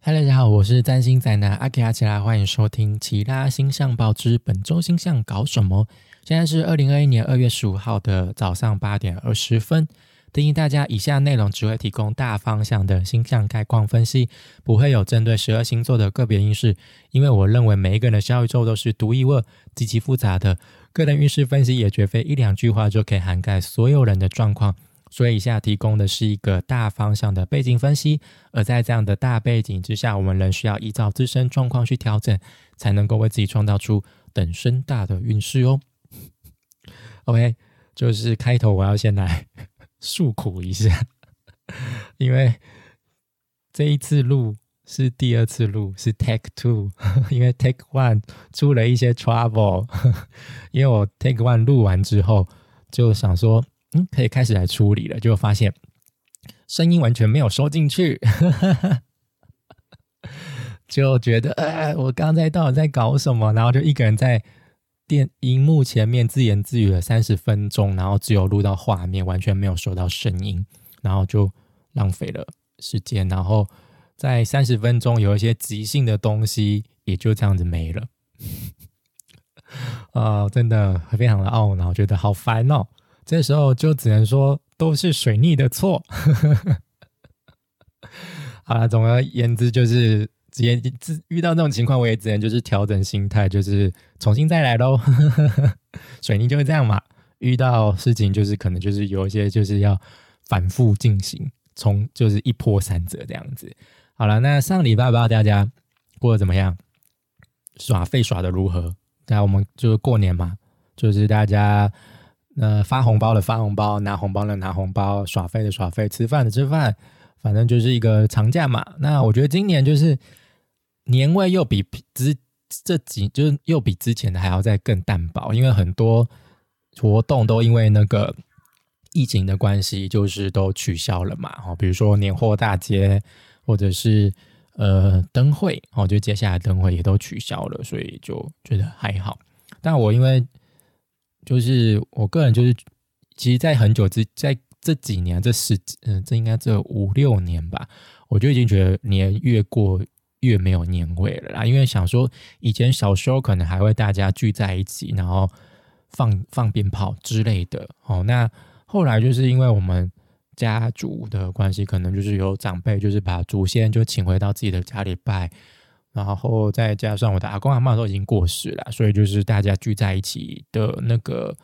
嗨，大家好，我是占星宅男阿奇阿奇拉，欢迎收听《奇拉星象报》之本周星象搞什么？现在是二零二一年二月十五号的早上八点二十分。提醒大家，以下内容只会提供大方向的星象概况分析，不会有针对十二星座的个别运势。因为我认为每一个人的小宇宙都是独一无二、极其复杂的，个人运势分析也绝非一两句话就可以涵盖所有人的状况。所以以下提供的是一个大方向的背景分析，而在这样的大背景之下，我们仍需要依照自身状况去调整，才能够为自己创造出等身大的运势哦。OK，就是开头我要先来诉苦一下，因为这一次录是第二次录，是 Take Two，因为 Take One 出了一些 trouble，因为我 Take One 录完之后就想说。嗯，可以开始来处理了，就发现声音完全没有收进去，就觉得呃，我刚才到底在搞什么？然后就一个人在电荧幕前面自言自语了三十分钟，然后只有录到画面，完全没有收到声音，然后就浪费了时间。然后在三十分钟有一些即兴的东西，也就这样子没了。啊，真的非常的懊恼，觉得好烦哦。这时候就只能说都是水逆的错。好了，总而言之就是直接遇到这种情况，我也只能就是调整心态，就是重新再来喽。水逆就是这样嘛，遇到事情就是可能就是有一些就是要反复进行，从就是一波三折这样子。好了，那上礼拜不知道大家过得怎么样？耍废耍的如何？那我们就是过年嘛，就是大家。那发红包的发红包，拿红包的拿红包，耍费的耍费，吃饭的吃饭，反正就是一个长假嘛。那我觉得今年就是年味又比之这几就是又比之前的还要再更淡薄，因为很多活动都因为那个疫情的关系，就是都取消了嘛。哦，比如说年货大街，或者是呃灯会，哦，就接下来灯会也都取消了，所以就觉得还好。但我因为就是我个人就是，其实，在很久之，在这几年，这十嗯，这应该这五六年吧，我就已经觉得年越过越没有年味了啦。因为想说，以前小时候可能还会大家聚在一起，然后放放鞭炮之类的。哦，那后来就是因为我们家族的关系，可能就是有长辈就是把祖先就请回到自己的家里拜。然后再加上我的阿公阿妈都已经过世了，所以就是大家聚在一起的那个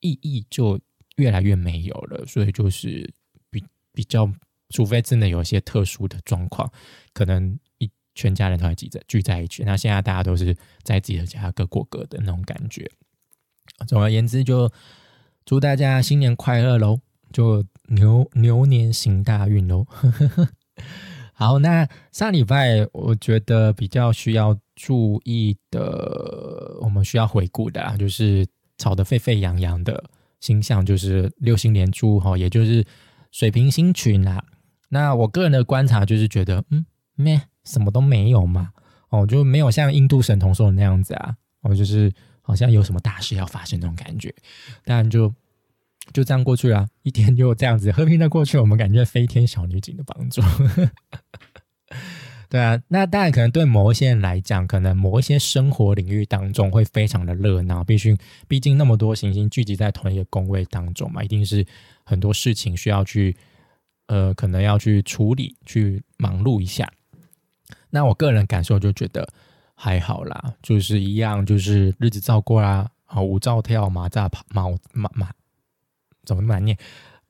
意义就越来越没有了。所以就是比比较，除非真的有一些特殊的状况，可能一全家人都还聚在聚在一起。那现在大家都是在自己的家各过各的那种感觉。总而言之，就祝大家新年快乐喽！就牛牛年行大运喽！好，那上礼拜我觉得比较需要注意的，我们需要回顾的，就是吵得沸沸扬扬的星象，就是六星连珠哈，也就是水平星群啦。那我个人的观察就是觉得，嗯，咩什么都没有嘛，哦，就没有像印度神童说的那样子啊，哦，就是好像有什么大事要发生那种感觉，但就。就这样过去了，一天就这样子和平的过去。我们感觉飞天小女警的帮助，对啊。那当然可能对某一些人来讲，可能某一些生活领域当中会非常的热闹。必须，毕竟那么多行星聚集在同一个宫位当中嘛，一定是很多事情需要去，呃，可能要去处理、去忙碌一下。那我个人感受就觉得还好啦，就是一样，就是日子照过啦，啊，舞照跳，马扎跑，马马马。怎么难念？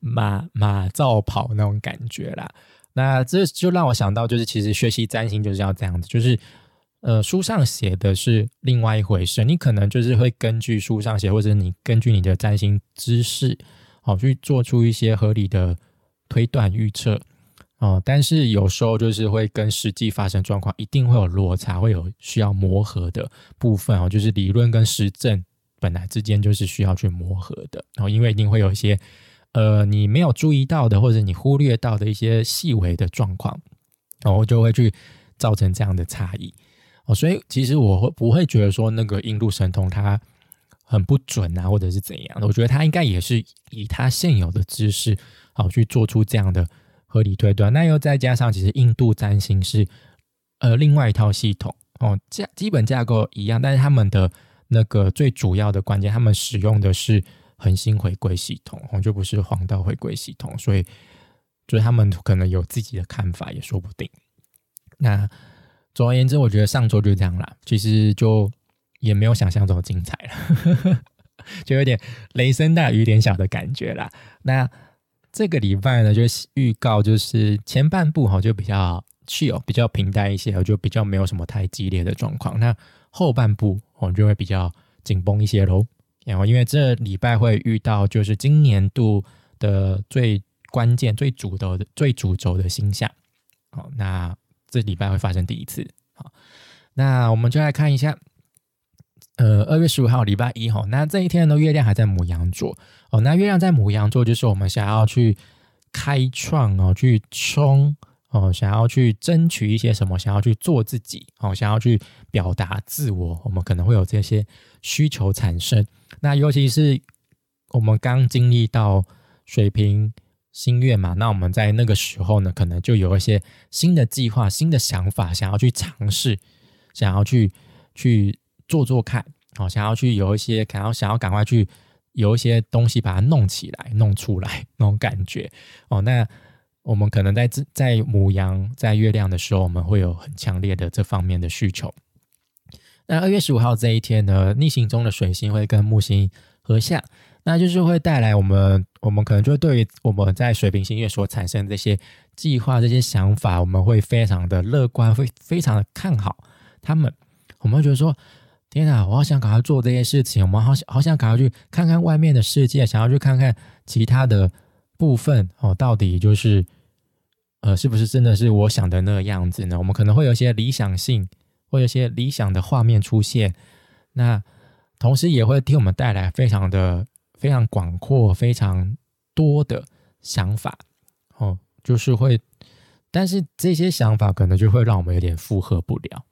马马照跑那种感觉啦。那这就让我想到，就是其实学习占星就是要这样子，就是呃，书上写的是另外一回事。你可能就是会根据书上写，或者你根据你的占星知识，好去做出一些合理的推断预测哦。但是有时候就是会跟实际发生状况一定会有落差，会有需要磨合的部分哦。就是理论跟实证。本来之间就是需要去磨合的，然后因为一定会有一些呃你没有注意到的，或者你忽略到的一些细微的状况，然后就会去造成这样的差异哦。所以其实我会不会觉得说那个印度神童他很不准啊，或者是怎样的？我觉得他应该也是以他现有的知识好去做出这样的合理推断。那又再加上其实印度占星是呃另外一套系统哦，架基本架构一样，但是他们的那个最主要的关键，他们使用的是恒星回归系统哦，就不是黄道回归系统，所以就是他们可能有自己的看法也说不定。那总而言之，我觉得上周就这样啦，其实就也没有想象中精彩了，就有点雷声大雨点小的感觉啦。那这个礼拜呢，就是预告，就是前半部哈就比较气哦比较平淡一些，就比较没有什么太激烈的状况。那后半部我就会比较紧绷一些喽。然后因为这礼拜会遇到就是今年度的最关键、最主的、最主轴的星象。好，那这礼拜会发生第一次。好，那我们就来看一下。呃，二月十五号礼拜一哈，那这一天呢，月亮还在母羊座哦。那月亮在母羊座，就是我们想要去开创哦，去冲哦，想要去争取一些什么，想要去做自己哦，想要去表达自我，我们可能会有这些需求产生。那尤其是我们刚经历到水瓶新月嘛，那我们在那个时候呢，可能就有一些新的计划、新的想法，想要去尝试，想要去去。做做看，哦，想要去有一些，想要想要赶快去有一些东西把它弄起来、弄出来 那种感觉，哦，那我们可能在在母羊在月亮的时候，我们会有很强烈的这方面的需求。那二月十五号这一天呢，逆行中的水星会跟木星合相，那就是会带来我们，我们可能就对于我们在水瓶星月所产生这些计划、这些想法，我们会非常的乐观，会非常的看好他们，我们会觉得说。天啊，我好想赶快做这些事情，我们好想好想赶快去看看外面的世界，想要去看看其他的部分哦，到底就是呃，是不是真的是我想的那个样子呢？我们可能会有一些理想性，会有一些理想的画面出现，那同时也会替我们带来非常的非常广阔、非常多的想法哦，就是会，但是这些想法可能就会让我们有点负荷不了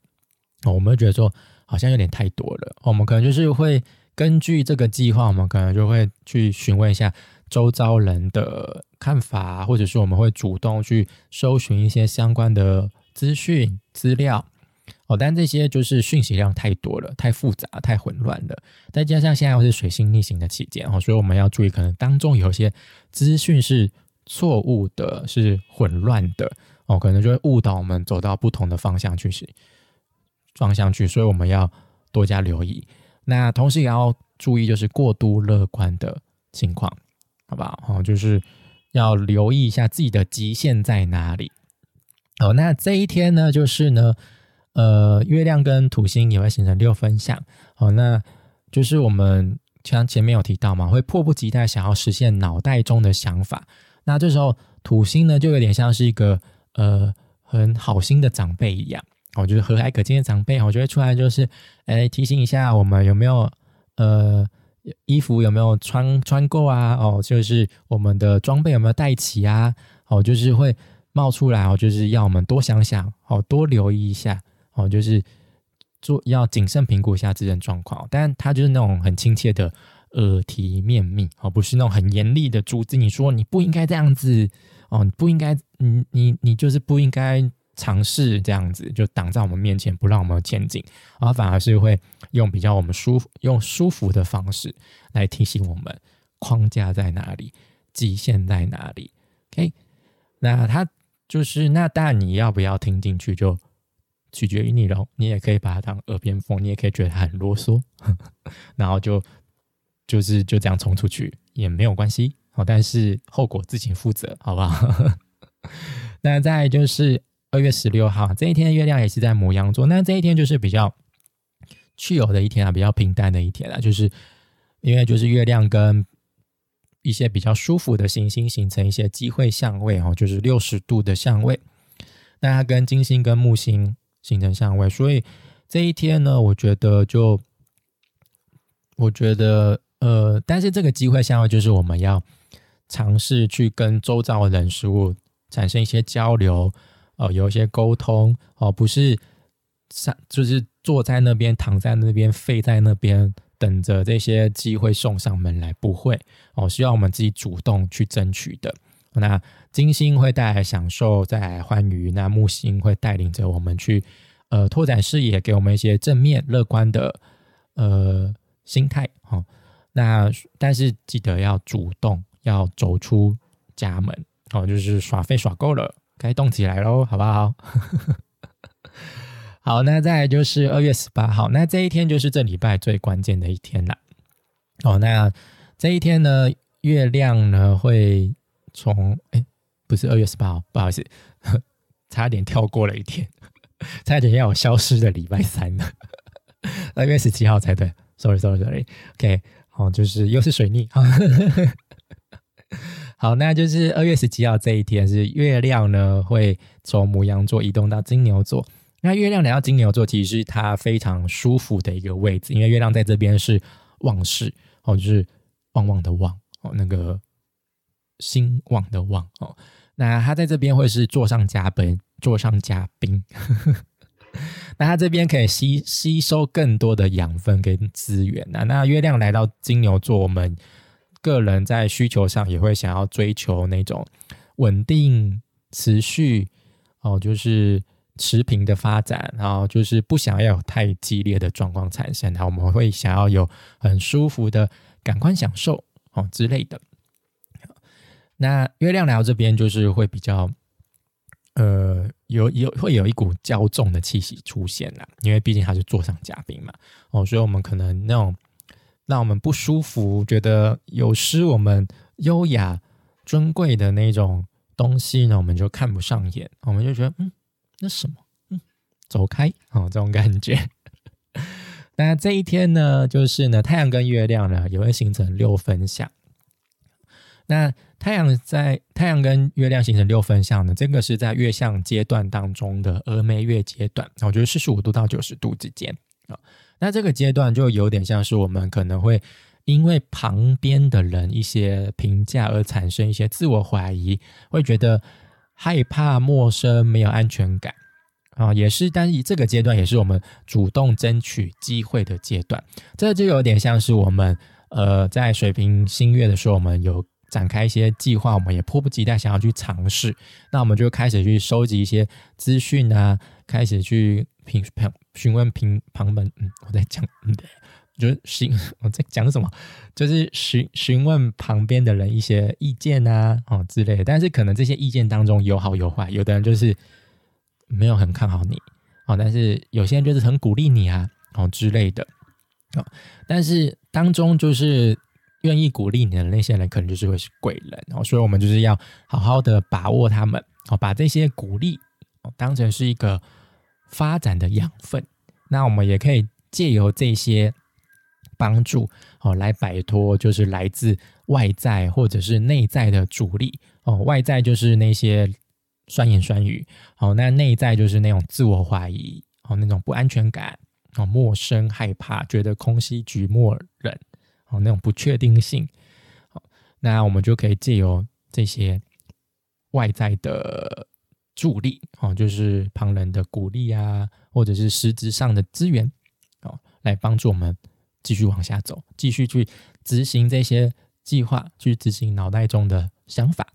哦，我们会觉得说。好像有点太多了，我们可能就是会根据这个计划，我们可能就会去询问一下周遭人的看法，或者是我们会主动去搜寻一些相关的资讯资料。哦，但这些就是讯息量太多了，太复杂，太混乱了。再加上现在又是水星逆行的期间哦，所以我们要注意，可能当中有一些资讯是错误的，是混乱的哦，可能就会误导我们走到不同的方向去。方向去，所以我们要多加留意。那同时也要注意，就是过度乐观的情况，好不好？哦，就是要留意一下自己的极限在哪里。哦，那这一天呢，就是呢，呃，月亮跟土星也会形成六分相。哦，那就是我们像前面有提到嘛，会迫不及待想要实现脑袋中的想法。那这时候土星呢，就有点像是一个呃很好心的长辈一样。我就是和蔼可亲的长辈，我觉得出来就是，哎，提醒一下我们有没有，呃，衣服有没有穿穿够啊？哦，就是我们的装备有没有带齐啊？哦，就是会冒出来哦，就是要我们多想想，哦，多留意一下，哦，就是做要谨慎评估一下自身状况。但他就是那种很亲切的耳提面命，哦，不是那种很严厉的阻止你说你不应该这样子，哦，你不应该，你你你就是不应该。尝试这样子就挡在我们面前，不让我们前进，而反而是会用比较我们舒服、用舒服的方式来提醒我们框架在哪里，极限在哪里。OK，那他就是那，但你要不要听进去，就取决于你喽。你也可以把它当耳边风，你也可以觉得他很啰嗦，然后就就是就这样冲出去也没有关系。好，但是后果自行负责，好不好？那再就是。二月十六号这一天，月亮也是在母羊座。那这一天就是比较去有的一天啊，比较平淡的一天啊，就是因为就是月亮跟一些比较舒服的行星形成一些机会相位哦，就是六十度的相位。那它跟金星跟木星形成相位，所以这一天呢，我觉得就我觉得呃，但是这个机会相位就是我们要尝试去跟周遭的人事物产生一些交流。哦，有一些沟通哦，不是上就是坐在那边、躺在那边、废在那边，等着这些机会送上门来，不会哦，需要我们自己主动去争取的。那金星会带来享受，带来欢愉；那木星会带领着我们去呃拓展视野，给我们一些正面乐观的呃心态。好，那但是记得要主动，要走出家门。哦，就是耍废耍够了，该动起来喽，好不好？好，那再来就是二月十八号，那这一天就是这礼拜最关键的一天了。哦，那这一天呢，月亮呢会从哎，不是二月十八号，不好意思，差点跳过了一天，差点要消失的礼拜三了，二月十七号才对，sorry，sorry，sorry，OK，好，就是又是水逆，好。那就是二月十七号这一天是月亮呢会从母羊座移动到金牛座。那月亮来到金牛座，其实是它非常舒服的一个位置，因为月亮在这边是旺势哦，就是旺旺的旺哦，那个兴旺的旺哦。那它在这边会是座上加宾，座上加宾。那它这边可以吸吸收更多的养分跟资源啊。那月亮来到金牛座，我们。个人在需求上也会想要追求那种稳定、持续哦，就是持平的发展，然后就是不想要有太激烈的状况产生，然后我们会想要有很舒服的感官享受哦之类的。那月亮来到这边就是会比较，呃，有有会有一股骄纵的气息出现啦，因为毕竟他是座上嘉宾嘛哦，所以我们可能那种。让我们不舒服，觉得有失我们优雅尊贵的那种东西呢，我们就看不上眼，我们就觉得嗯，那什么，嗯，走开哦，这种感觉。那这一天呢，就是呢，太阳跟月亮呢也会形成六分相。那太阳在太阳跟月亮形成六分相呢，这个是在月相阶段当中的峨眉月阶段，我觉得四十五度到九十度之间啊。那这个阶段就有点像是我们可能会因为旁边的人一些评价而产生一些自我怀疑，会觉得害怕、陌生、没有安全感啊，也是。但是这个阶段也是我们主动争取机会的阶段。这就有点像是我们呃在水平新月的时候，我们有展开一些计划，我们也迫不及待想要去尝试。那我们就开始去收集一些资讯啊，开始去。评评询问评旁门，嗯，我在讲，嗯，就是询 我在讲什么，就是询询问旁边的人一些意见啊，哦之类的。但是可能这些意见当中有好有坏，有的人就是没有很看好你，哦，但是有些人就是很鼓励你啊，哦之类的，哦，但是当中就是愿意鼓励你的那些人，可能就是会是贵人，哦，所以我们就是要好好的把握他们，哦，把这些鼓励哦当成是一个。发展的养分，那我们也可以借由这些帮助哦，来摆脱就是来自外在或者是内在的阻力哦。外在就是那些酸言酸语哦，那内在就是那种自我怀疑哦，那种不安全感哦，陌生害怕，觉得空虚寂寞冷哦，那种不确定性。好，那我们就可以借由这些外在的。助力哦，就是旁人的鼓励啊，或者是实质上的资源哦，来帮助我们继续往下走，继续去执行这些计划，去执行脑袋中的想法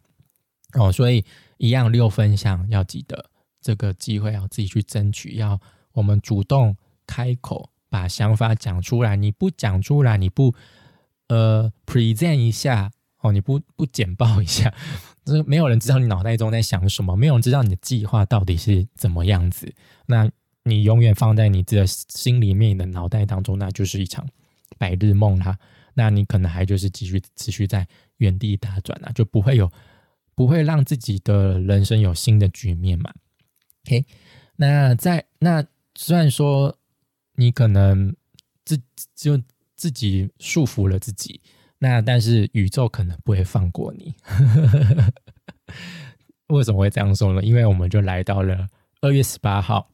哦。所以一样六分项要记得，这个机会要自己去争取，要我们主动开口把想法讲出来。你不讲出来，你不呃 present 一下哦，你不不简报一下。就是没有人知道你脑袋中在想什么，没有人知道你的计划到底是怎么样子。那你永远放在你的心里面你的脑袋当中，那就是一场白日梦啦。那你可能还就是继续持续在原地打转啊，就不会有不会让自己的人生有新的局面嘛。OK，那在那虽然说你可能自就自己束缚了自己。那但是宇宙可能不会放过你，为什么会这样说呢？因为我们就来到了二月十八号，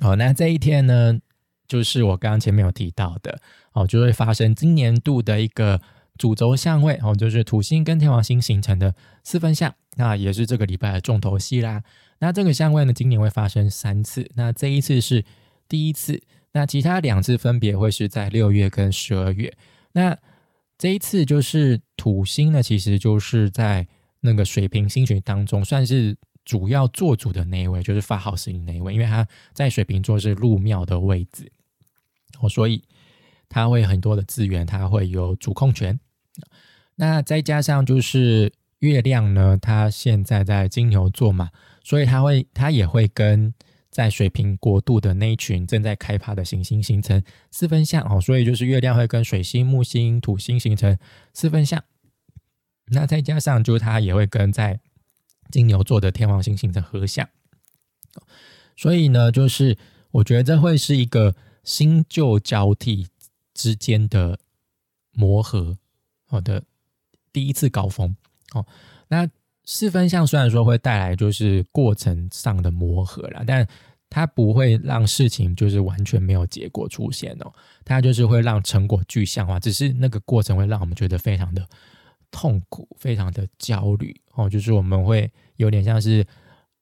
哦，那这一天呢，就是我刚刚前面有提到的，哦，就会发生今年度的一个主轴相位，哦，就是土星跟天王星形成的四分相，那也是这个礼拜的重头戏啦。那这个相位呢，今年会发生三次，那这一次是第一次，那其他两次分别会是在六月跟十二月，那。这一次就是土星呢，其实就是在那个水平星群当中，算是主要做主的那一位，就是发号施令那一位，因为他在水瓶座是入庙的位置，哦，所以他会很多的资源，他会有主控权。那再加上就是月亮呢，它现在在金牛座嘛，所以他会，他也会跟在水瓶国度的那一群正在开发的行星形成四分相哦，所以就是月亮会跟水星、木星、土星形成四分相。那再加上，就是它也会跟在金牛座的天王星形成合相，所以呢，就是我觉得这会是一个新旧交替之间的磨合，好的第一次高峰哦。那四分相虽然说会带来就是过程上的磨合啦，但它不会让事情就是完全没有结果出现哦，它就是会让成果具象化，只是那个过程会让我们觉得非常的。痛苦，非常的焦虑哦，就是我们会有点像是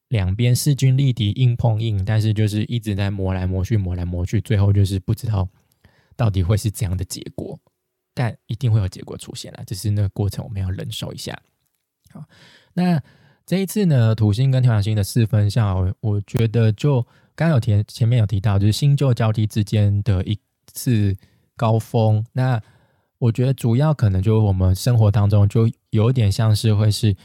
两边势均力敌，硬碰硬，但是就是一直在磨来磨去，磨来磨去，最后就是不知道到底会是怎样的结果，但一定会有结果出现了，只是那个过程我们要忍受一下。好，那这一次呢，土星跟天王星的四分相，我觉得就刚有提前面有提到，就是新旧交替之间的一次高峰，那。我觉得主要可能就是我们生活当中就有点像是会是，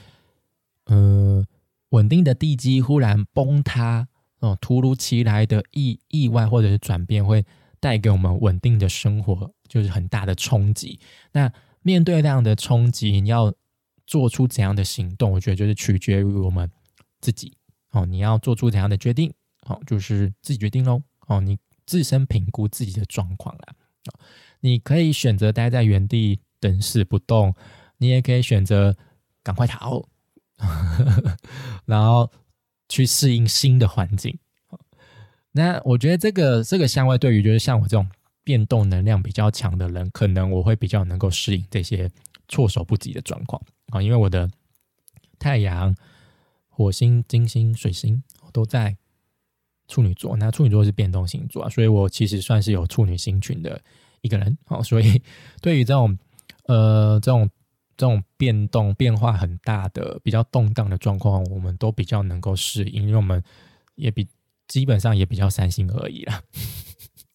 呃，稳定的地基忽然崩塌，哦，突如其来的意意外或者是转变会带给我们稳定的生活就是很大的冲击。那面对这样的冲击，你要做出怎样的行动？我觉得就是取决于我们自己哦，你要做出怎样的决定？哦，就是自己决定喽。哦，你自身评估自己的状况啦。你可以选择待在原地等死不动，你也可以选择赶快逃，然后去适应新的环境。那我觉得这个这个相位对于就是像我这种变动能量比较强的人，可能我会比较能够适应这些措手不及的状况啊，因为我的太阳、火星、金星、水星都在处女座，那处女座是变动星座啊，所以我其实算是有处女星群的。一个人哦，所以 对于这种呃这种这种变动变化很大的比较动荡的状况，我们都比较能够适应，因为我们也比基本上也比较三心而已啦，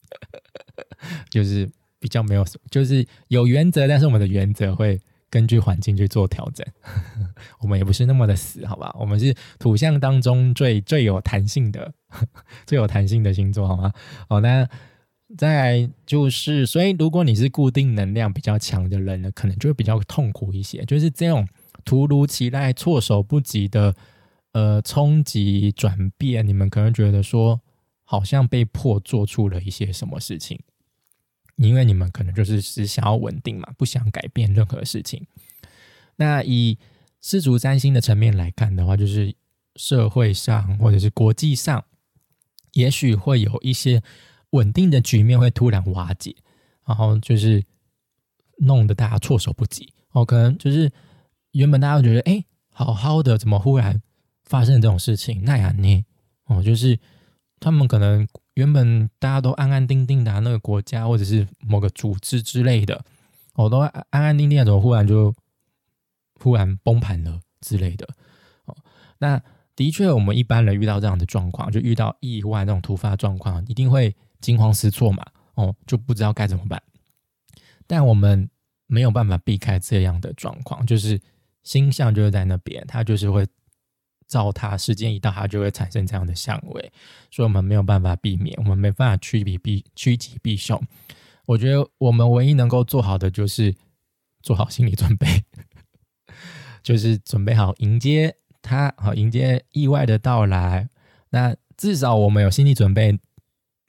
就是比较没有就是有原则，但是我们的原则会根据环境去做调整，我们也不是那么的死，好吧？我们是土象当中最最有弹性的 最有弹性的星座，好吗？好，那。再就是，所以如果你是固定能量比较强的人呢，可能就会比较痛苦一些。就是这种突如其来、措手不及的呃冲击转变，你们可能觉得说好像被迫做出了一些什么事情，因为你们可能就是只想要稳定嘛，不想改变任何事情。那以世足占星的层面来看的话，就是社会上或者是国际上，也许会有一些。稳定的局面会突然瓦解，然后就是弄得大家措手不及。哦，可能就是原本大家都觉得哎，好好的，怎么忽然发生这种事情？那样呢？哦，就是他们可能原本大家都安安定定的那个国家或者是某个组织之类的，哦，都安安定定的，怎么忽然就忽然崩盘了之类的？哦，那的确，我们一般人遇到这样的状况，就遇到意外那种突发状况，一定会。惊慌失措嘛，哦，就不知道该怎么办。但我们没有办法避开这样的状况，就是星象就是在那边，它就是会照它时间一到，它就会产生这样的相位，所以我们没有办法避免，我们没办法趋避避趋吉避凶。我觉得我们唯一能够做好的就是做好心理准备，就是准备好迎接它，好迎接意外的到来。那至少我们有心理准备。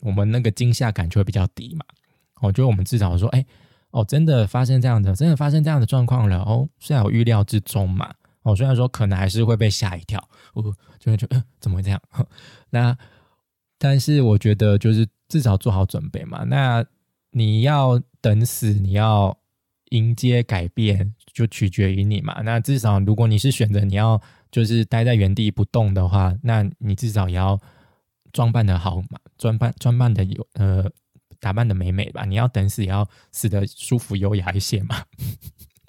我们那个惊吓感就会比较低嘛，我觉得我们至少说，哎，哦，真的发生这样的，真的发生这样的状况了，哦，虽然有预料之中嘛，哦，虽然说可能还是会被吓一跳，哦，就会觉得怎么会这样？那但是我觉得就是至少做好准备嘛。那你要等死，你要迎接改变，就取决于你嘛。那至少如果你是选择你要就是待在原地不动的话，那你至少也要。装扮的好嘛，装扮装扮的有呃，打扮的美美吧。你要等死也要死的舒服优雅一些嘛，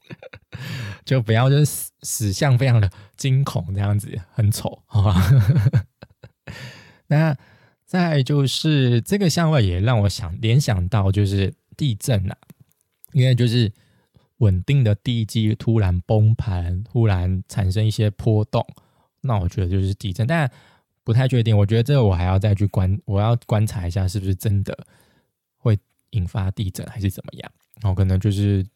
就不要就是死相非常的惊恐，这样子很丑，好吧？那再就是这个相位也让我想联想到就是地震啊，因为就是稳定的地基突然崩盘，突然产生一些波动，那我觉得就是地震，但不太确定。我觉得这个我还要再去观，我要观察一下是不是真的会引发地震，还是怎么样。然后可能就是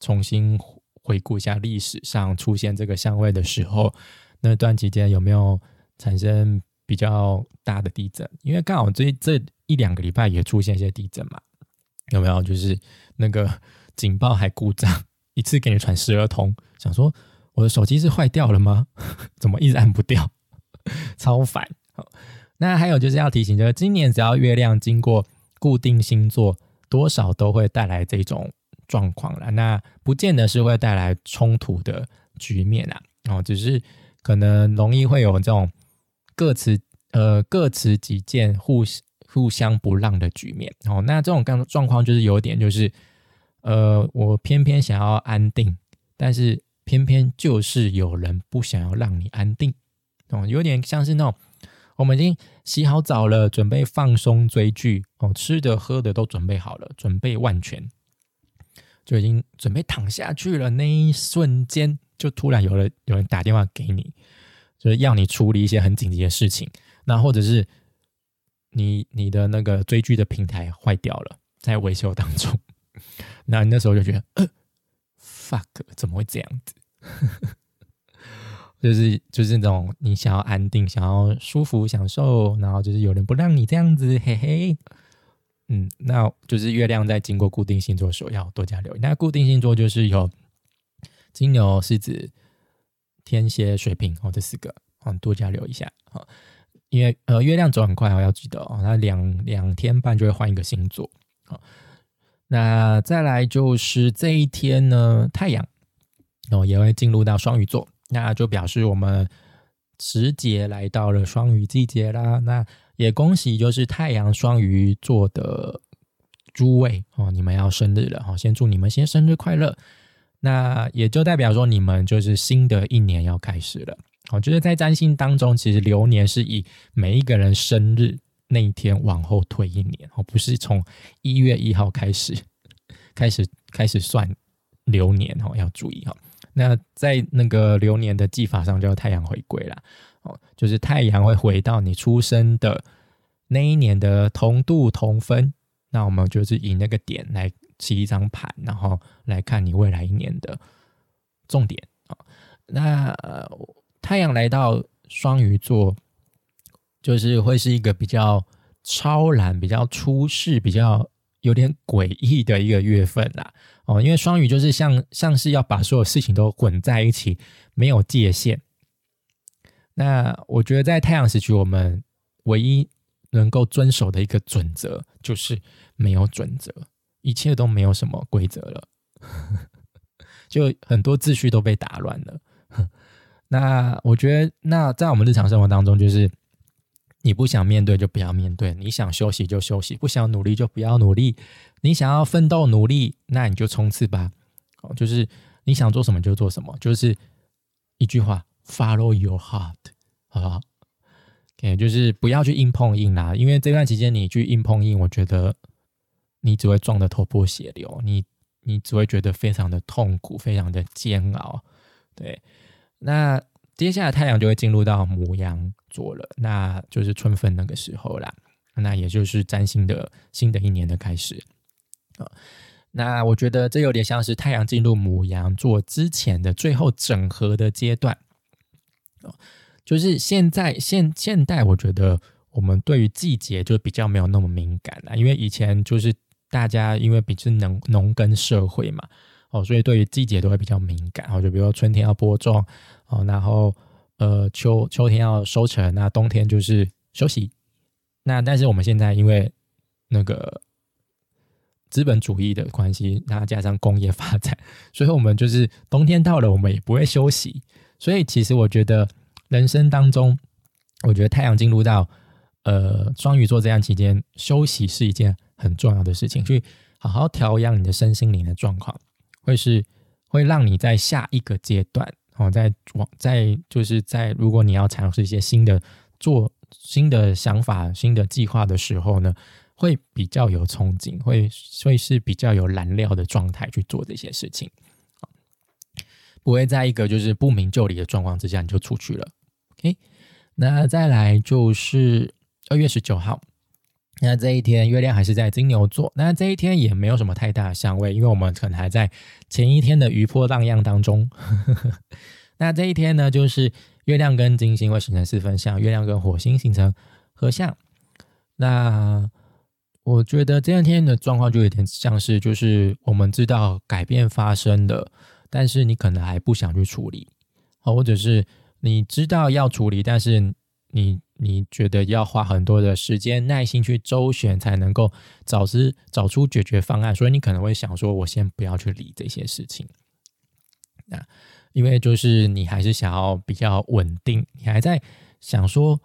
重新。回顾一下历史上出现这个相位的时候，那段期间有没有产生比较大的地震？因为刚好这这一两个礼拜也出现一些地震嘛，有没有？就是那个 警报还故障，一次给你传十二通，想说我的手机是坏掉了吗？怎么一直按不掉？超烦！那还有就是要提醒，就是今年只要月亮经过固定星座，多少都会带来这种。状况了，那不见得是会带来冲突的局面啦，哦，只是可能容易会有这种各持呃各持己见、互互相不让的局面。哦，那这种刚状况就是有点就是呃，我偏偏想要安定，但是偏偏就是有人不想要让你安定，哦，有点像是那种我们已经洗好澡了，准备放松追剧，哦，吃的喝的都准备好了，准备万全。就已经准备躺下去了，那一瞬间就突然有了有人打电话给你，就是要你处理一些很紧急的事情。那或者是你你的那个追剧的平台坏掉了，在维修当中，那那时候就觉得呃，fuck，怎么会这样子？就是就是那种你想要安定、想要舒服、享受，然后就是有人不让你这样子，嘿嘿。嗯，那就是月亮在经过固定星座的时候要多加留意。那固定星座就是有金牛、狮子、天蝎、水瓶哦，这四个哦，多加留意一下啊。因为呃，月亮走很快哦，要记得哦，它两两天半就会换一个星座啊。那再来就是这一天呢，太阳哦也会进入到双鱼座，那就表示我们时节来到了双鱼季节啦。那也恭喜，就是太阳双鱼座的诸位哦，你们要生日了哦，先祝你们先生日快乐。那也就代表说，你们就是新的一年要开始了。哦，就是在占星当中，其实流年是以每一个人生日那一天往后推一年哦，不是从一月一号开始 开始开始算流年哦，要注意哈。那在那个流年的技法上，叫太阳回归了。哦，就是太阳会回到你出生的那一年的同度同分，那我们就是以那个点来起一张盘，然后来看你未来一年的重点啊。那太阳来到双鱼座，就是会是一个比较超然、比较出世、比较有点诡异的一个月份啦。哦，因为双鱼就是像像是要把所有事情都混在一起，没有界限。那我觉得在太阳时区，我们唯一能够遵守的一个准则就是没有准则，一切都没有什么规则了，就很多秩序都被打乱了。那我觉得，那在我们日常生活当中，就是你不想面对就不要面对，你想休息就休息，不想努力就不要努力，你想要奋斗努力，那你就冲刺吧。哦，就是你想做什么就做什么，就是一句话。Follow your heart，好不好？OK，就是不要去硬碰硬啦，因为这段期间你去硬碰硬，我觉得你只会撞得头破血流，你你只会觉得非常的痛苦，非常的煎熬。对，那接下来太阳就会进入到母羊座了，那就是春分那个时候啦，那也就是占星的新的一年的开始啊。那我觉得这有点像是太阳进入母羊座之前的最后整合的阶段。就是现在现现代，我觉得我们对于季节就比较没有那么敏感了，因为以前就是大家因为比较农农耕社会嘛，哦，所以对于季节都会比较敏感。哦，就比如说春天要播种，哦，然后呃秋秋天要收成，那冬天就是休息。那但是我们现在因为那个资本主义的关系，那加上工业发展，所以我们就是冬天到了，我们也不会休息。所以，其实我觉得人生当中，我觉得太阳进入到呃双鱼座这样期间，休息是一件很重要的事情，去好好调养你的身心灵的状况，会是会让你在下一个阶段哦，在往在就是在如果你要尝试一些新的做新的想法、新的计划的时候呢，会比较有憧憬，会会是比较有燃料的状态去做这些事情，不会在一个就是不明就里的状况之下你就出去了。OK，那再来就是二月十九号。那这一天月亮还是在金牛座，那这一天也没有什么太大的相位，因为我们可能还在前一天的余波荡漾当中。那这一天呢，就是月亮跟金星会形成四分相，月亮跟火星形成合相。那我觉得这一天的状况就有点像是，就是我们知道改变发生的，但是你可能还不想去处理，或者是你知道要处理，但是你。你觉得要花很多的时间、耐心去周旋，才能够找出找出解决方案。所以你可能会想说：“我先不要去理这些事情。”那因为就是你还是想要比较稳定，你还在想说：“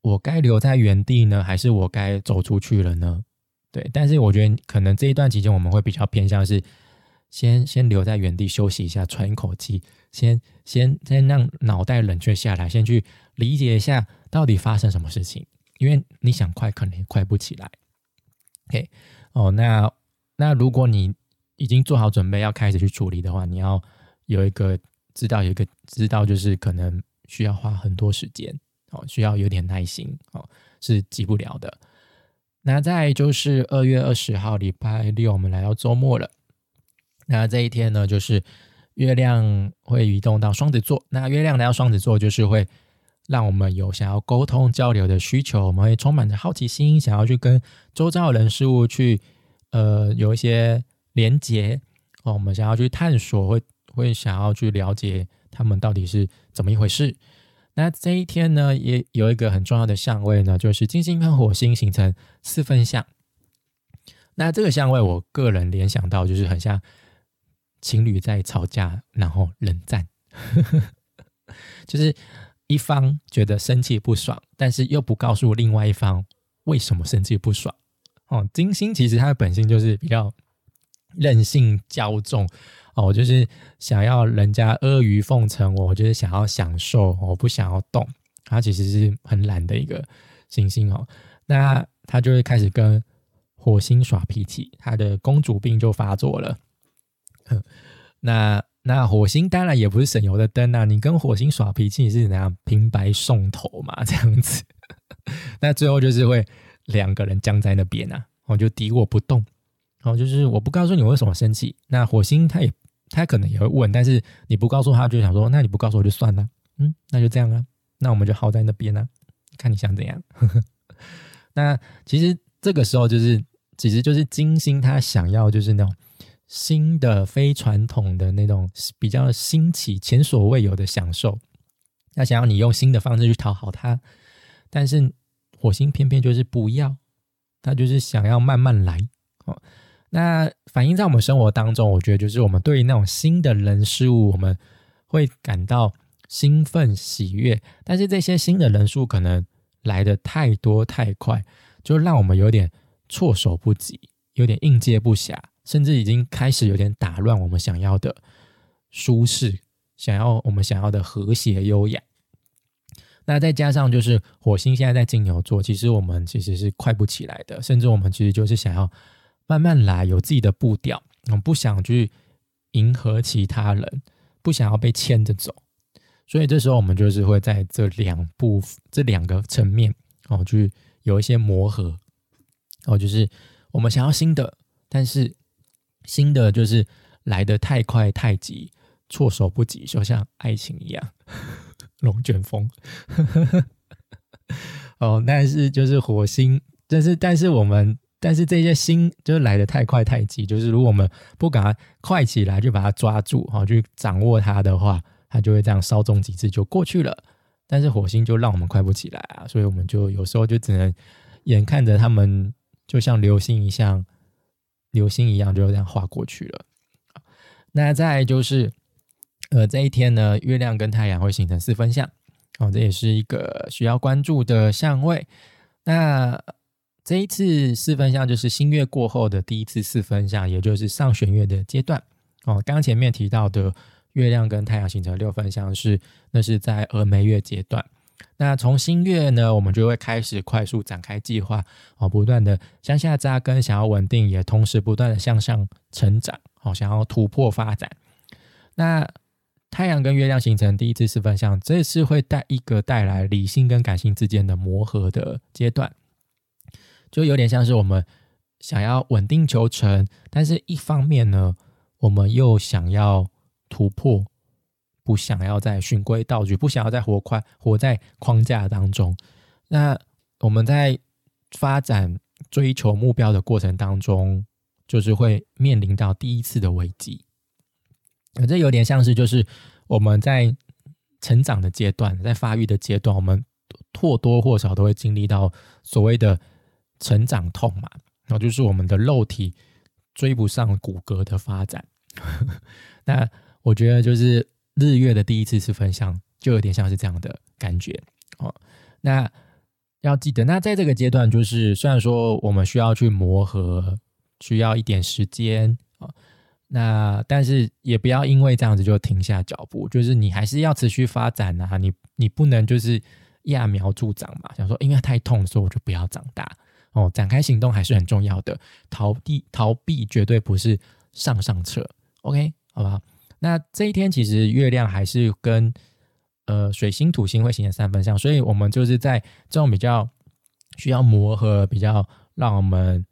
我该留在原地呢，还是我该走出去了呢？”对。但是我觉得可能这一段期间，我们会比较偏向是先先留在原地休息一下，喘一口气，先先先让脑袋冷却下来，先去理解一下。到底发生什么事情？因为你想快，可能也快不起来。OK，哦，那那如果你已经做好准备要开始去处理的话，你要有一个知道，有一个知道，就是可能需要花很多时间哦，需要有点耐心哦，是急不了的。那再就是二月二十号礼拜六，我们来到周末了。那这一天呢，就是月亮会移动到双子座。那月亮来到双子座，就是会。让我们有想要沟通交流的需求，我们会充满着好奇心，想要去跟周遭的人事物去呃有一些连接哦，我们想要去探索，会会想要去了解他们到底是怎么一回事。那这一天呢，也有一个很重要的相位呢，就是金星跟火星形成四分相。那这个相位，我个人联想到就是很像情侣在吵架，然后冷战，就是。一方觉得生气不爽，但是又不告诉另外一方为什么生气不爽。哦，金星其实它的本性就是比较任性骄纵哦，就是想要人家阿谀奉承我，就是想要享受，我不想要动。它其实是很懒的一个行星哦。那他就会开始跟火星耍脾气，他的公主病就发作了。哼 那。那火星当然也不是省油的灯啊！你跟火星耍脾气是怎样平白送头嘛？这样子，那最后就是会两个人僵在那边啊，我就敌我不动。然后就是我不告诉你为什么生气，那火星他也他可能也会问，但是你不告诉他，就想说那你不告诉我就算了，嗯，那就这样啊，那我们就耗在那边啊，看你想怎样。那其实这个时候就是，其实就是金星他想要就是那种。新的非传统的那种比较新奇、前所未有的享受，他想要你用新的方式去讨好他，但是火星偏偏就是不要，他就是想要慢慢来哦。那反映在我们生活当中，我觉得就是我们对于那种新的人事物，我们会感到兴奋喜悦，但是这些新的人数可能来的太多太快，就让我们有点措手不及，有点应接不暇。甚至已经开始有点打乱我们想要的舒适，想要我们想要的和谐优雅。那再加上就是火星现在在金牛座，其实我们其实是快不起来的，甚至我们其实就是想要慢慢来，有自己的步调，我们不想去迎合其他人，不想要被牵着走。所以这时候我们就是会在这两部这两个层面哦，去有一些磨合哦，就是我们想要新的，但是。新的就是来的太快太急，措手不及，就像爱情一样，龙卷风。哦，但是就是火星，但是但是我们，但是这些星就是来的太快太急，就是如果我们不赶快起来，就把它抓住，哈，去掌握它的话，它就会这样稍纵即逝就过去了。但是火星就让我们快不起来啊，所以我们就有时候就只能眼看着他们就像流星一样。流星一样就这样划过去了。那再就是，呃，这一天呢，月亮跟太阳会形成四分相，哦，这也是一个需要关注的相位。那这一次四分相就是新月过后的第一次四分相，也就是上弦月的阶段。哦，刚前面提到的月亮跟太阳形成六分相是那是在峨眉月阶段。那从新月呢，我们就会开始快速展开计划哦，不断的向下扎根，想要稳定，也同时不断的向上成长，哦，想要突破发展。那太阳跟月亮形成第一次四分相，这是会带一个带来理性跟感性之间的磨合的阶段，就有点像是我们想要稳定求成，但是一方面呢，我们又想要突破。不想要再循规蹈矩，不想要再活快活在框架当中。那我们在发展追求目标的过程当中，就是会面临到第一次的危机。这有点像是就是我们在成长的阶段，在发育的阶段，我们或多或少都会经历到所谓的成长痛嘛。然后就是我们的肉体追不上骨骼的发展。那我觉得就是。日月的第一次是分享，就有点像是这样的感觉哦。那要记得，那在这个阶段，就是虽然说我们需要去磨合，需要一点时间啊，那但是也不要因为这样子就停下脚步，就是你还是要持续发展啊。你你不能就是揠苗助长嘛，想说因为太痛，所以我就不要长大哦。展开行动还是很重要的，逃避逃避绝对不是上上策。OK，好不好？那这一天其实月亮还是跟呃水星、土星会形成三分相，所以我们就是在这种比较需要磨合、比较让我们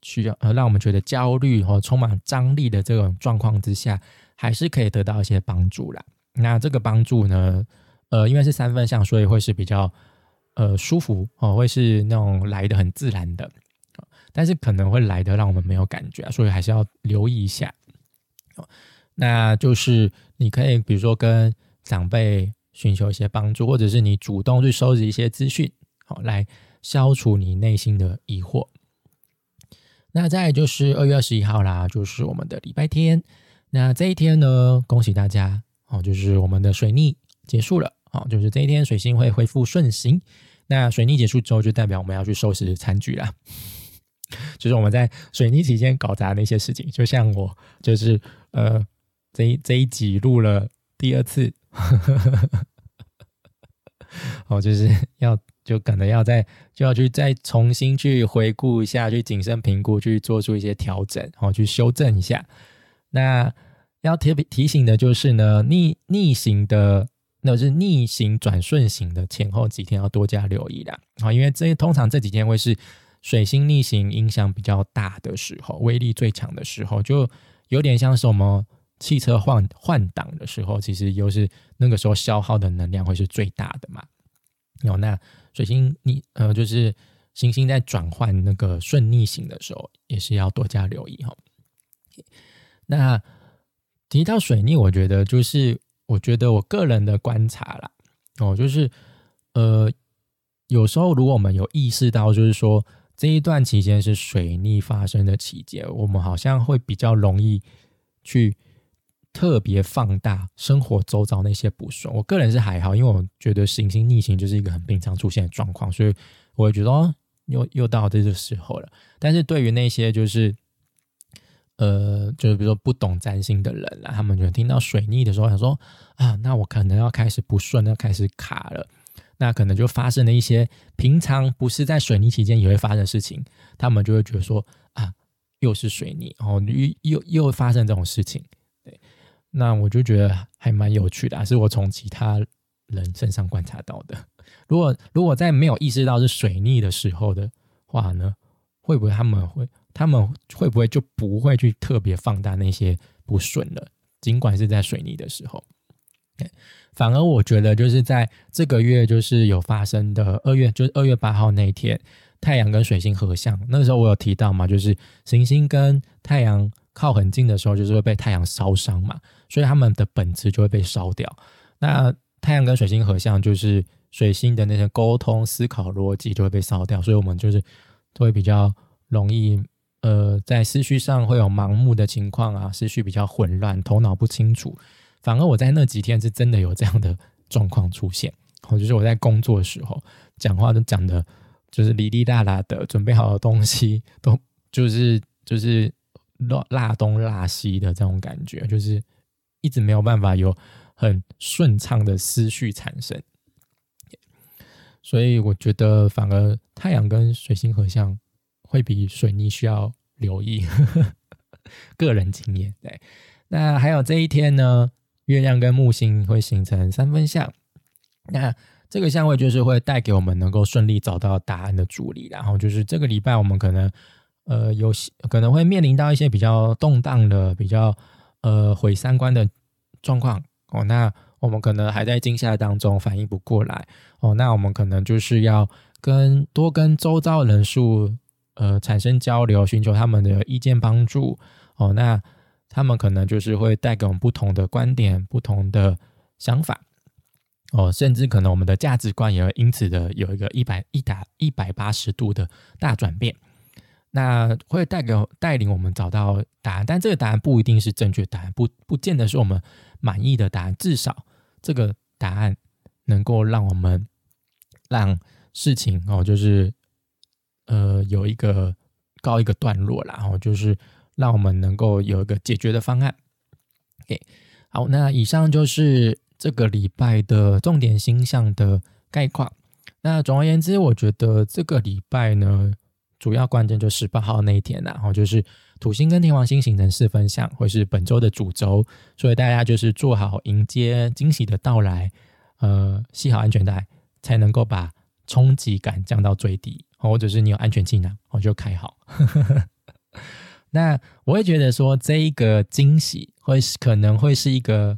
需要呃让我们觉得焦虑和充满张力的这种状况之下，还是可以得到一些帮助啦。那这个帮助呢，呃，因为是三分相，所以会是比较呃舒服哦，会是那种来的很自然的，但是可能会来的让我们没有感觉，所以还是要留意一下。那就是你可以，比如说跟长辈寻求一些帮助，或者是你主动去收集一些资讯，好来消除你内心的疑惑。那再就是二月二十一号啦，就是我们的礼拜天。那这一天呢，恭喜大家哦，就是我们的水逆结束了，哦，就是这一天水星会恢复顺行。那水逆结束之后，就代表我们要去收拾残局啦。就是我们在水逆期间搞砸那些事情，就像我，就是呃。这一这一集录了第二次，哦，就是要就可能要再就要去再重新去回顾一下，去谨慎评估，去做出一些调整，然后去修正一下。那要特别提醒的就是呢，逆逆行的，那是逆行转顺行的前后几天要多加留意啦。啊，因为这通常这几天会是水星逆行影响比较大的时候，威力最强的时候，就有点像是我们。汽车换换挡的时候，其实又是那个时候消耗的能量会是最大的嘛。有那水星逆呃，就是行星在转换那个顺逆行的时候，也是要多加留意哈。那提到水逆，我觉得就是我觉得我个人的观察啦，哦，就是呃，有时候如果我们有意识到，就是说这一段期间是水逆发生的期间，我们好像会比较容易去。特别放大生活周遭那些不顺，我个人是还好，因为我觉得行星逆行就是一个很平常出现的状况，所以我会觉得哦，又又到这个时候了。但是对于那些就是呃，就是比如说不懂占星的人啦，他们就听到水逆的时候，想说啊，那我可能要开始不顺，要开始卡了，那可能就发生了一些平常不是在水逆期间也会发生的事情，他们就会觉得说啊，又是水逆，然后又又又发生这种事情，那我就觉得还蛮有趣的，是我从其他人身上观察到的。如果如果在没有意识到是水逆的时候的话呢，会不会他们会他们会不会就不会去特别放大那些不顺了？尽管是在水逆的时候，反而我觉得就是在这个月就是有发生的二月，就是二月八号那一天，太阳跟水星合相，那个时候我有提到嘛，就是行星跟太阳。靠很近的时候，就是会被太阳烧伤嘛，所以他们的本质就会被烧掉。那太阳跟水星合相，就是水星的那些沟通、思考、逻辑就会被烧掉，所以我们就是都会比较容易，呃，在思绪上会有盲目的情况啊，思绪比较混乱，头脑不清楚。反而我在那几天是真的有这样的状况出现，我就是我在工作的时候讲话都讲的，就是哩哩啦啦的，准备好的东西都就是就是。落落东落西的这种感觉，就是一直没有办法有很顺畅的思绪产生。所以我觉得，反而太阳跟水星合相会比水逆需要留意。个人经验，对。那还有这一天呢，月亮跟木星会形成三分相。那这个相位就是会带给我们能够顺利找到答案的助力。然后就是这个礼拜，我们可能呃有可能会面临到一些比较动荡的、比较呃毁三观的状况哦。那我们可能还在惊吓当中反应不过来哦。那我们可能就是要跟多跟周遭人数呃产生交流，寻求他们的意见帮助哦。那他们可能就是会带给我们不同的观点、不同的想法，哦，甚至可能我们的价值观也会因此的有一个一百一打一百八十度的大转变。那会带给带领我们找到答案，但这个答案不一定是正确答案，不不见得是我们满意的答案。至少这个答案能够让我们让事情哦，就是呃有一个告一个段落然后就是。让我们能够有一个解决的方案。OK，好，那以上就是这个礼拜的重点星象的概况。那总而言之，我觉得这个礼拜呢，主要关键就十八号那一天，然后就是土星跟天王星形成四分相，会是本周的主轴，所以大家就是做好迎接惊喜的到来，呃，系好安全带，才能够把冲击感降到最低，或者是你有安全气囊，我就开好。那我会觉得说，这一个惊喜会是可能会是一个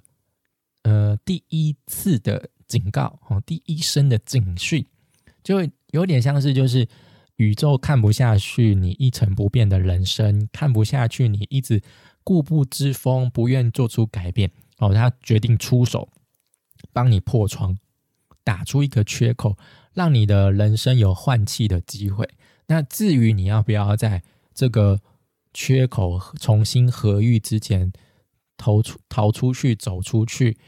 呃第一次的警告哦，第一声的警讯，就有点像是就是宇宙看不下去你一成不变的人生，看不下去你一直固步自封，不愿做出改变哦，他决定出手帮你破窗，打出一个缺口，让你的人生有换气的机会。那至于你要不要在这个缺口重新合愈之前，逃出逃出去，走出去，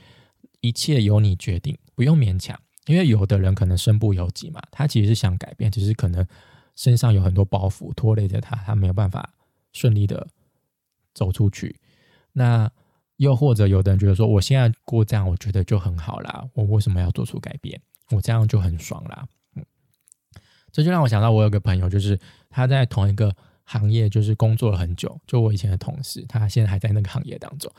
一切由你决定，不用勉强。因为有的人可能身不由己嘛，他其实是想改变，只是可能身上有很多包袱拖累着他，他没有办法顺利的走出去。那又或者有的人觉得说，我现在过这样，我觉得就很好啦，我为什么要做出改变？我这样就很爽啦。嗯，这就让我想到，我有个朋友，就是他在同一个。行业就是工作了很久，就我以前的同事，他现在还在那个行业当中。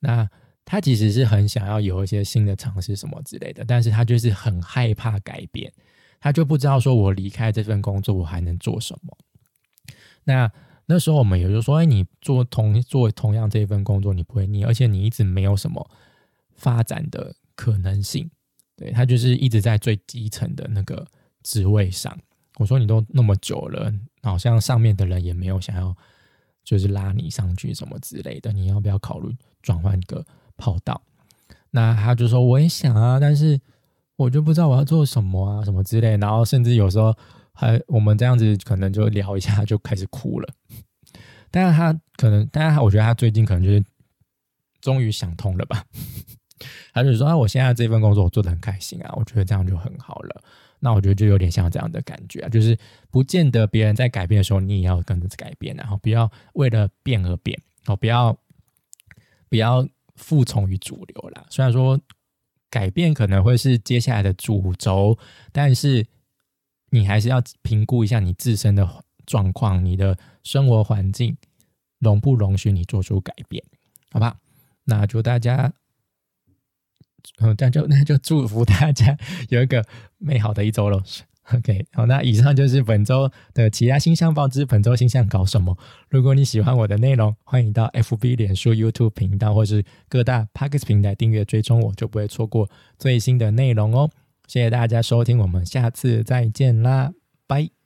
那他其实是很想要有一些新的尝试什么之类的，但是他就是很害怕改变，他就不知道说我离开这份工作我还能做什么。那那时候我们也就说，哎，你做同做同样这一份工作，你不会腻，而且你一直没有什么发展的可能性。对他就是一直在最基层的那个职位上。我说你都那么久了。好像上面的人也没有想要，就是拉你上去什么之类的。你要不要考虑转换个跑道？那他就说我也想啊，但是我就不知道我要做什么啊，什么之类。然后甚至有时候还我们这样子可能就聊一下就开始哭了。但是他可能，但是我觉得他最近可能就是终于想通了吧。他就说啊，我现在这份工作我做的很开心啊，我觉得这样就很好了。那我觉得就有点像这样的感觉啊，就是不见得别人在改变的时候，你也要跟着改变，然后不要为了变而变，哦，不要不要服从于主流啦。虽然说改变可能会是接下来的主轴，但是你还是要评估一下你自身的状况，你的生活环境容不容许你做出改变，好吧？那祝大家。嗯，那就 那就祝福大家有一个美好的一周喽。OK，好，那以上就是本周的其他星象报之。本周星象搞什么？如果你喜欢我的内容，欢迎到 FB、脸书、YouTube 频道或是各大 p a c k e s 平台订阅追踪，我就不会错过最新的内容哦。谢谢大家收听，我们下次再见啦，拜。